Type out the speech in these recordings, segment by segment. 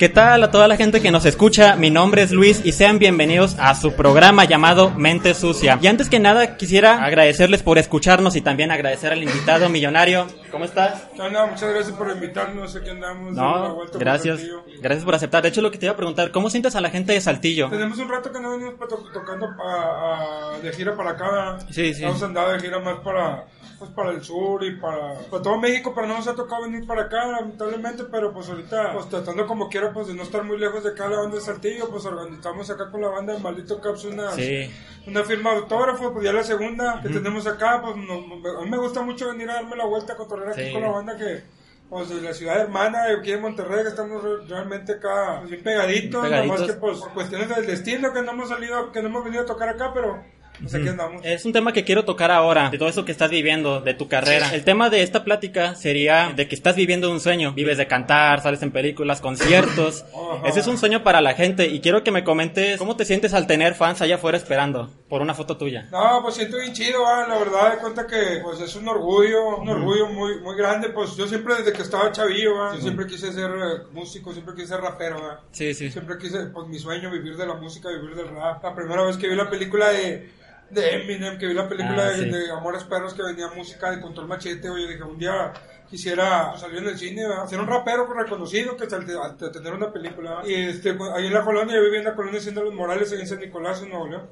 ¿Qué tal a toda la gente que nos escucha? Mi nombre es Luis y sean bienvenidos a su programa llamado Mente Sucia. Y antes que nada quisiera agradecerles por escucharnos y también agradecer al invitado millonario. ¿Cómo estás? No, no, muchas gracias por invitarnos, aquí andamos. No, por gracias. Gracias por aceptar. De hecho, lo que te iba a preguntar, ¿cómo sientes a la gente de Saltillo? Tenemos un rato que no venimos to- tocando pa- a- de gira para acá. Sí, sí. Hemos andado de gira más para, pues, para el sur y para, para todo México, pero no nos ha tocado venir para acá, lamentablemente. Pero pues ahorita, pues tratando como pues de no estar muy lejos de acá, la banda de Saltillo, pues organizamos acá con la banda de Maldito Caps una, Sí. una firma de autógrafo, pues ya la segunda que tenemos acá, pues no- a mí me gusta mucho venir a darme la vuelta a cotorrear aquí Sí. con la banda que pues de la ciudad hermana de aquí de Monterrey que estamos re- realmente acá pues, bien pegaditos, Pegaditos. nomás que pues por cuestiones del destino que no hemos salido, que no hemos venido a tocar acá, pero pues aquí andamos. Es un tema que quiero tocar ahora, de todo eso que estás viviendo, de tu carrera. El tema de esta plática sería de que estás viviendo un sueño. Vives de cantar, sales en películas, conciertos. Ese es un sueño para la gente y quiero que me comentes cómo te sientes al tener fans allá afuera esperando por una foto tuya. No, pues siento bien chido, ah, la verdad, de cuenta que pues es un orgullo, un orgullo muy muy grande, pues yo siempre desde que estaba chavillo, ah, yo siempre quise ser eh, músico, siempre quise ser rapero, ah. Sí, sí. Siempre quise, pues mi sueño, vivir de la música, vivir del rap. La primera vez que vi la película de, de Eminem, que vi la película Ah, de, sí. de Amores Perros, que venía música de Control Machete, oye, dije, un día quisiera salir en el cine, ser un rapero reconocido que al, tener una película. Y este, ahí en la colonia, yo vivía en la colonia Hacienda Los Morales, ahí en San Nicolás, en Nuevo León.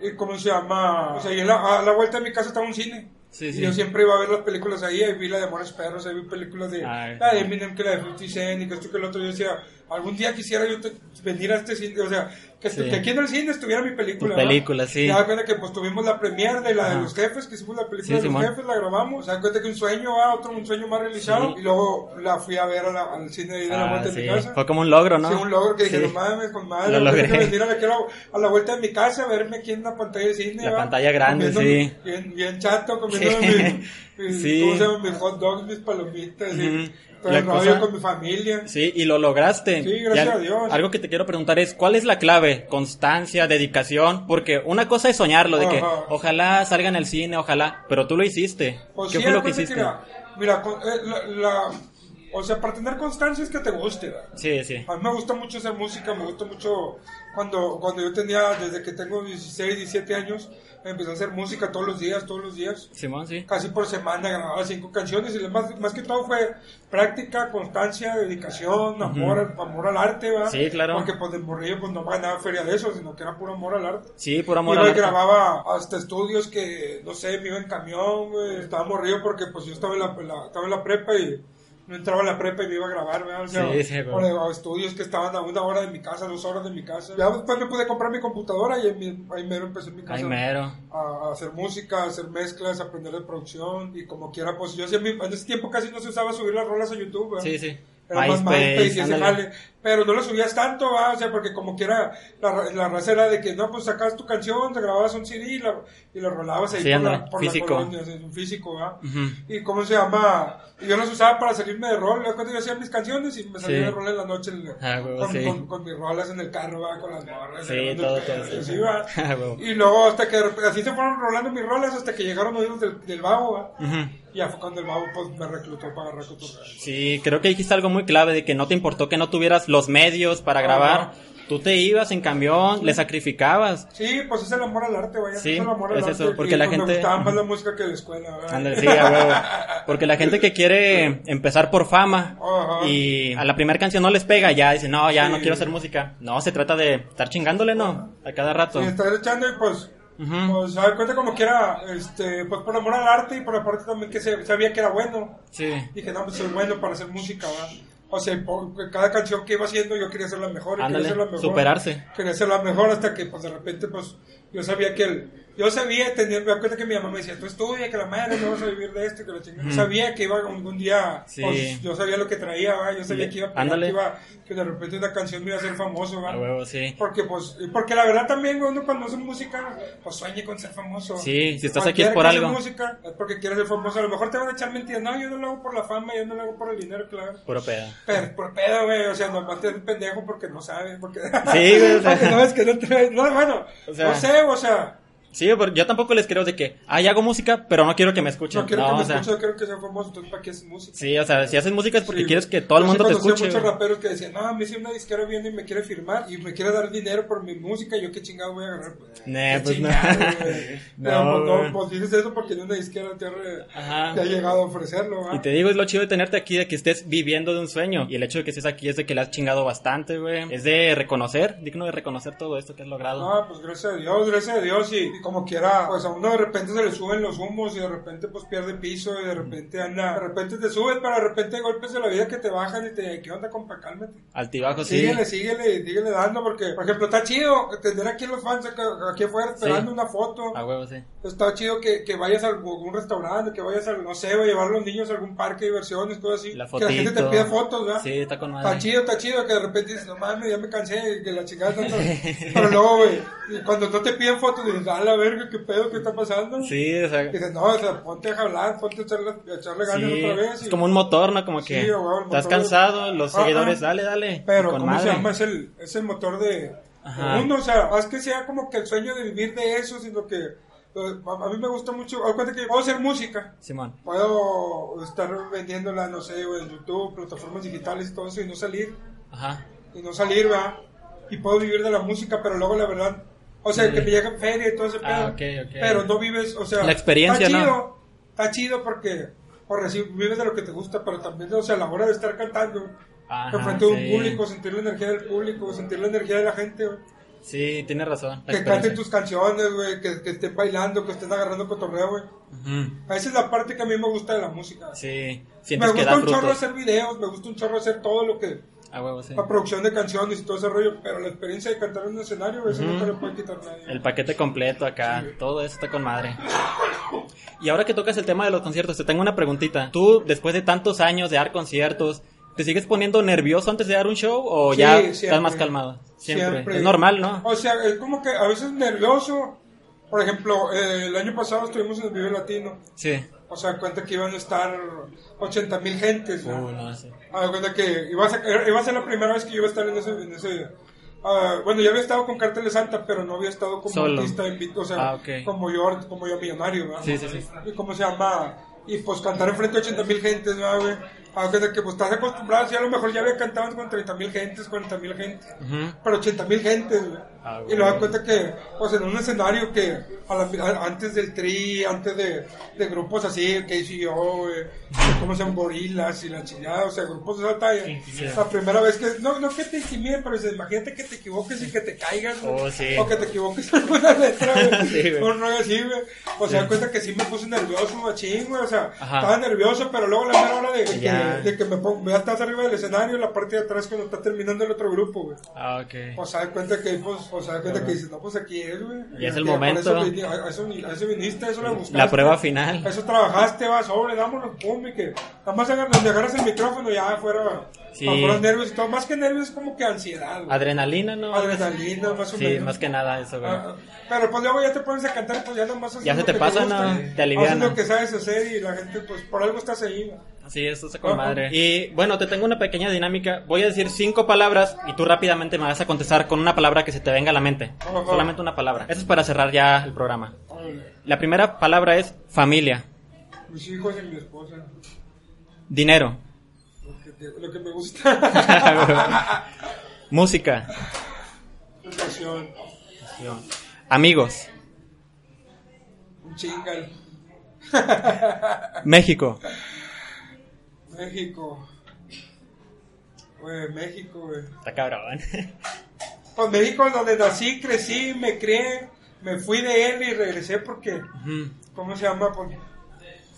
Y cómo se llama, pues ahí en la, a la vuelta de mi casa estaba un cine. Sí, y yo siempre iba a ver las películas ahí, ahí vi la de Amores Perros, ahí vi películas de, Ay. la de Eminem, que la de 50 Cent, y que esto que el otro. Yo decía, algún día quisiera yo te- venir a este cine, o sea, que, Sí. que aquí en el cine estuviera mi película. Tu película, sí. Y da cuenta que pues tuvimos la premiere de la Ajá. de los jefes, que hicimos la película Sí, de los Simón. jefes, la grabamos. Se da cuenta que un sueño, ah, otro un sueño más realizado. Sí. Y luego la fui a ver a la- al cine de la Ah, vuelta de sí. mi casa. Fue como un logro, ¿no? Sí, un logro que dije, Sí. no mames, con madre, Lo logré. que venir a, la, a la vuelta de mi casa, a verme aquí en la pantalla de cine. La ¿va? pantalla grande, sí. mi- Bien, bien chato, comiendo Sí. Mis- Sí. ¿cómo se llama? mis hot dogs, mis palomitas, y La el rollo cosa- con mi familia. Sí, y lo lograste. Sí, gracias Y al- a Dios. Algo que te quiero preguntar es, ¿cuál es la clave? Constancia, dedicación, porque una cosa es soñarlo, de que Ajá. ojalá salga en el cine, ojalá, pero tú lo hiciste. Pues ¿Qué sí, fue lo que hiciste? Mira, mira, con- eh, la, la- o sea, para tener constancia es que te guste. ¿verdad? Sí, sí. A mí me gusta mucho hacer música, me gusta mucho cuando, cuando yo tenía, desde que tengo 16, 17 años, empecé a hacer música todos los días, todos los días. Simón, sí. Casi por semana grababa cinco canciones y más, más que todo fue práctica, constancia, dedicación, amor, al- amor al arte, ¿verdad? Sí, claro. Porque pues de morrillo pues no ganaba feria de eso, sino que era puro amor al arte. Sí, por amor Iba al y arte. grababa hasta estudios que, no sé, me iba en camión, güey. Estaba morrido porque pues yo estaba en la, la- estaba en la prepa y no entraba a la prepa y me iba a grabar, ¿verdad? O sea, Sí, sí, estudios que estaban a una hora de mi casa, dos horas de mi casa. Ya después me pude comprar mi computadora y mi- ahí mero empecé en mi casa mero. a, a hacer música, a hacer mezclas, a aprender de producción y como quiera, pues yo en ese tiempo casi no se usaba subir las rolas a YouTube, ¿verdad? Sí, sí. Era más MySpace, y ese jale. Pero no lo subías tanto, ¿va? O sea, porque como quiera, la, la raza era de que, no, pues sacabas tu canción, te grababas un CD y, la, y lo rolabas ahí Sí, por, la, por físico. la colonia, un físico, ¿va? Ujú. Y cómo se llama, yo los usaba para salirme de rol, cuando yo hacía mis canciones y me salía Sí. de rol en la noche en- Ah, huevo, con, sí. con, con mis rolas en el carro, ¿va? Con las morras. Sí, todo, el todo. Ah. Y luego hasta que así se fueron rolando mis rolas hasta que llegaron oídos del, del babo, ¿va? Ujú. Y ya fue cuando el babo pues me reclutó para cotorreo. Sí, creo que dijiste algo muy clave de que no te importó que no tuvieras los medios para grabar. Ajá. Tú te ibas en camión, le sacrificabas. Sí, pues es el amor al arte, vaya. Sí, es el amor al es arte. eso, porque y, la pues, gente- Me gustaba más la música que la escuela, ¿verdad? Ándale, sí, a. Porque la gente que quiere empezar por fama Ajá. y a la primera canción no les pega, ya dice, no, ya Sí. no quiero hacer música. No, se trata de estar chingándole, ¿no? A cada rato. Y estar echando y pues, Ujú. pues, a ver, cuenta como que era, este, pues por amor al arte y por aparte también que se- sabía que era bueno. Sí. Dije, no, pues soy bueno para hacer música, ¿va? O sea, por- cada canción que iba haciendo yo quería hacerla mejor. y Ándale, quería hacerla mejor. superarse. Quería hacerla mejor hasta que, pues, de repente, pues, yo sabía que el... Yo sabía, tenía, me acuerdo que mi mamá me decía, tú estudia, que la madre no vas a vivir de esto, que la chingada. Yo sabía que iba algún día, Sí. pues, yo sabía lo que traía, ¿va? yo sabía que iba a que iba, que de repente una canción me iba a hacer famoso, ¿va? Huevo, sí. Porque, pues, porque la verdad también uno cuando hace música, pues sueña con ser famoso. Sí, si estás aquí es por que algo. música es porque quieres ser famoso. A lo mejor te van a echar mentiras. No, yo no lo hago por la fama, yo no lo hago por el dinero, claro. Puro pedo. Pero, por pedo, güey, o sea, nomás te haces pendejo porque no sabes, porque... Sí, güey, o sea. porque no, es que no traes, no, bueno, O sea. no sé, o sea, Sí, pero yo tampoco les creo de que, ay, hago música, pero no quiero que me escuchen. no quiero No, que me o sea, escuchen, yo quiero que sea famoso, entonces ¿para qué haces música? sí, o sea, si haces música es porque Sí, quieres que todo el Yo mundo sí te escuche. muchos güey. raperos que decían, no, a mí si una disquera viene y me quiere firmar y me quiere dar dinero por mi música, yo qué chingado voy a agarrar. Nah, pues no. chingado, güey. No, pues, güey. no, pues dices eso porque en una disquera te ha, te ha llegado a ofrecerlo, ¿va? Y te digo, es lo chido de tenerte aquí, de que estés viviendo de un sueño. Y el hecho de que estés aquí es de que le has chingado bastante, güey. Es de reconocer, digno de reconocer todo esto que has logrado. No, pues gracias a Dios, gracias a Dios y, y como quiera, pues a uno de repente se le suben los humos y de repente pues pierde piso y de repente anda, de repente te subes, pero de repente hay golpes de la vida que te bajan y te, ¿qué onda compa? Cálmate. Altibajo, sí. Síguele, síguele, síguele dando porque, por ejemplo, está chido tener aquí los fans aquí afuera esperando Sí. una foto. A huevo, sí. Está chido que, que vayas a algún restaurante, que vayas a, no sé, o llevar a los niños a algún parque de diversiones, cosas así. La que la gente te pida fotos, ¿verdad? Sí, está con Está madre. chido, está chido, que de repente dices, no mames, ya me cansé, que la chingada. Pero luego, güey, cuando no te piden fotos, dices, a la verga, qué pedo, qué está pasando. Sí, o sea, Y dices, no, o sea, ponte a jalar, ponte a echarle, a echarle ganas sí, otra vez. es y- como un motor, ¿no? Como que Sí, estás cansado, los seguidores, dale, dale. Pero, ¿cómo madre. se llama? Es el, es el motor de, de uno, o sea, más que sea como que el sueño de vivir de eso, sino que eh, a, mí me gusta mucho, cuenta que puedo hacer música, Simón. puedo estar vendiéndola, no sé, en YouTube, plataformas digitales y todo eso, y no salir, Ajá. y no salir, va, y puedo vivir de la música, pero luego la verdad, o sea, Sí. que me llega feria y todo ese pedo, Ah, ok, ok. pero no vives, o sea, La experiencia, está ¿no? chido, está chido porque, por decir, vives de lo que te gusta, pero también, o sea, a la hora de estar cantando, enfrente de un sí. público, sentir la energía del público, sentir la energía de la gente, güey. Sí, tienes razón. que canten tus canciones, güey, que, que estén bailando, que estén agarrando cotorreo, güey. Ujú. Esa es la parte que a mí me gusta de la música. Sí, me sientes que gusta da un chorro hacer videos, me gusta un chorro hacer todo lo que... A huevo, sí. La producción de canciones y todo ese rollo, pero la experiencia de cantar en un escenario, eso no te lo puede quitar nadie. El paquete completo acá, todo eso está con madre. Y ahora que tocas el tema de los conciertos, te tengo una preguntita. Tú, después de tantos años de dar conciertos, ¿te sigues poniendo nervioso antes de dar un show o Sí, ya siempre. estás más calmado? Siempre. Es normal, ¿no? O sea, es como que a veces nervioso. Por ejemplo, eh, el año pasado estuvimos en el Vive Latino. Sí. O sea, cuenta que iban a estar 80 mil gentes. ¿no? Uh, no, sí. Ah, cuenta que iba a, ser, iba a ser la primera vez que yo iba a estar en ese... En ese ah, bueno, ya había estado con Cartel de Santa, pero no había estado como Solo. artista invito, o sea, Ah, como yo, como yo millonario, ¿verdad? Sí, sí, sí. Y cómo se llama, y pues cantar enfrente de 80 mil gentes, ¿verdad, güey? Ah, de que pues estás acostumbrado, sí, a lo mejor ya había cantado con 30 mil gentes, 40 mil gentes, Ujú. pero 80 mil gentes. Ah, y güey. luego da cuenta que, pues en un escenario que a la- a- antes del tri, antes de, de grupos así, que hice yo, como se llaman gorilas y la chingada, o sea, grupos de esa talla. La primera vez que, no, no que te intimiden, pero dices, imagínate que te equivoques y que te caigas. Oh, sí. O que te equivoques en alguna letra. Sí. Un rollo así, güey. O sea, cuenta que sí me puse nervioso, machín, güey. O sea, Ajá. estaba nervioso, pero luego la mera hora de, de Ya. De que me pongo, ya estás arriba del escenario, en la parte de atrás cuando está terminando el otro grupo, güey. Ah, ok. O sea, da cuenta que, pues, o sea, da cuenta que dices, no, pues aquí es, güey. Y es el Que momento. Eso, a, a eso, a eso viniste, a eso le buscaste. La prueba final. A eso trabajaste, va, sobre, dámonos, pum, y que nada más agar- donde agarras el micrófono ya fuera, Sí. nervios y todo. Más que nervios, es como que ansiedad, güey. Adrenalina, ¿no? Adrenalina, más o Sí, menos. más que nada eso, güey. Ah, pero pues luego ya te pones a cantar, pues ya nomás Ya se te que pasa, gusta, ¿no? Te aliviana. Haces lo que sabes hacer y la gente, pues por algo estás ahí. ¿no? Sí, esto está con madre. Y bueno, te tengo una pequeña dinámica. Voy a decir cinco palabras y tú rápidamente me vas a contestar con una palabra que se te venga a la mente. Solamente una palabra. Eso es para cerrar ya el programa. La primera palabra es familia, Mis hijos y mi esposa. dinero, Lo que, te- lo que me gusta. música, Educación. amigos, Un chingal. México, México. Güey, México, güey. está cabrón. Pues México es donde nací, crecí, me crié, me fui de él y regresé porque. ¿cómo se llama? Pues,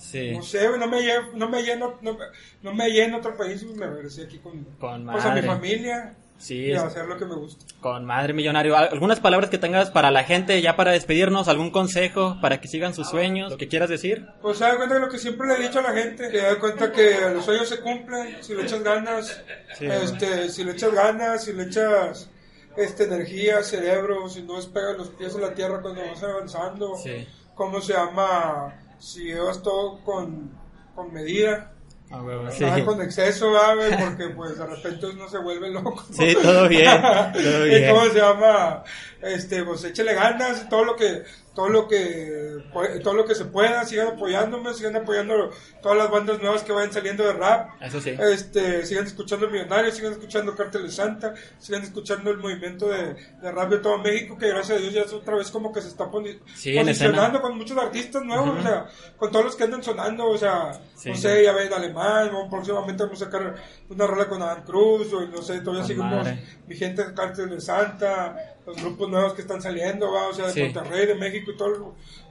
Sí. No sé, no me lleno, no me lleno, no, no me lleno otro país, me regresé aquí con, Con pues, a mi madre. familia Sí, y es- a hacer lo que me gusta. con madre millonario. ¿Al- ¿Algunas palabras que tengas para la gente ya para despedirnos? ¿Algún consejo para que sigan sus sueños? ¿Lo que quieras decir? Pues se da cuenta de lo que siempre le he dicho a la gente, que da cuenta que los sueños se cumplen si le echas ganas, Sí, este, si le echas ganas, si le echas este, energía, cerebro, si no despegas los pies de la tierra cuando vas avanzando, Sí. ¿cómo se llama? Si llevas todo con, con medida, Ah, huevo, sí. con exceso, porque pues de repente uno se vuelve loco. Sí, todo bien, todo ¿Y bien. ¿Cómo se llama? Este, pues échele ganas, todo lo que, todo lo que, todo lo que se pueda, sigan apoyándome, sigan apoyando todas las bandas nuevas que vayan saliendo de rap. Eso sí. Este, sigan escuchando Millonarios, sigan escuchando Cártel de Santa, sigan escuchando el movimiento de, de rap de todo México, que gracias a Dios ya es otra vez como que se está poni- Sí, posicionando con muchos artistas nuevos, o sea, con todos los que andan sonando, o sea, Sí. no sé, ya ven alemán, o próximamente vamos a sacar una rola con Adam Cruz, o no sé, todavía seguimos de Cártel de Santa, los grupos nuevos que están saliendo, ¿va? o sea, de Sí. Monterrey, de México y todo el,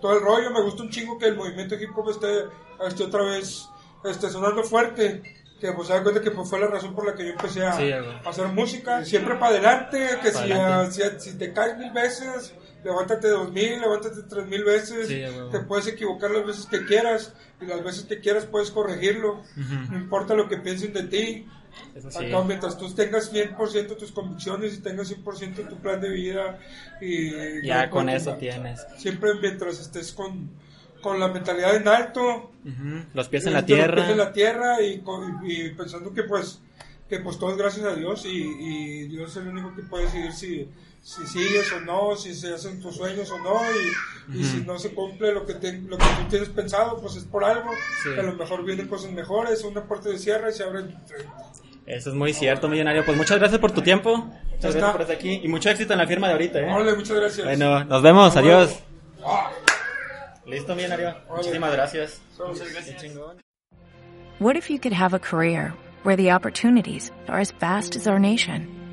todo el rollo. Me gusta un chingo que el movimiento hip hop esté, esté otra vez este, sonando fuerte. Que pues se da cuenta que pues, fue la razón por la que yo empecé a, Sí, güey. a hacer música. Siempre para adelante, que Pa' si, adelante. si, si te caes mil veces, levántate dos mil, levántate tres mil veces. Sí, te puedes equivocar las veces que quieras y las veces que quieras puedes corregirlo. No importa lo que piensen de ti. Sí. Acá, mientras tú tengas 100% tus convicciones y tengas 100% tu plan de vida y Ya con eso tienes. siempre mientras estés con, con la mentalidad en alto Ujú. Los pies en la este, los tierra. pies en la tierra y, con- y pensando que pues que pues todo es gracias a Dios y, y Dios es el único que puede decidir si, si sigues o no, si se hacen tus sueños o no y, y si no se cumple lo que, te- lo que tú tienes pensado pues es por algo, Sí. que a lo mejor vienen cosas mejores, una puerta de cierre y se abren 30. Eso es muy cierto, millonario. Pues muchas gracias por tu tiempo. Muchas gracias por estar aquí. Y mucho éxito en la firma de ahorita, ¿eh? Órale, muchas gracias. Bueno, nos vemos. Adiós. Ah. Listo, millonario. Muchísimas gracias. Chingón. What if you could have a career where the opportunities are as vast as our nation,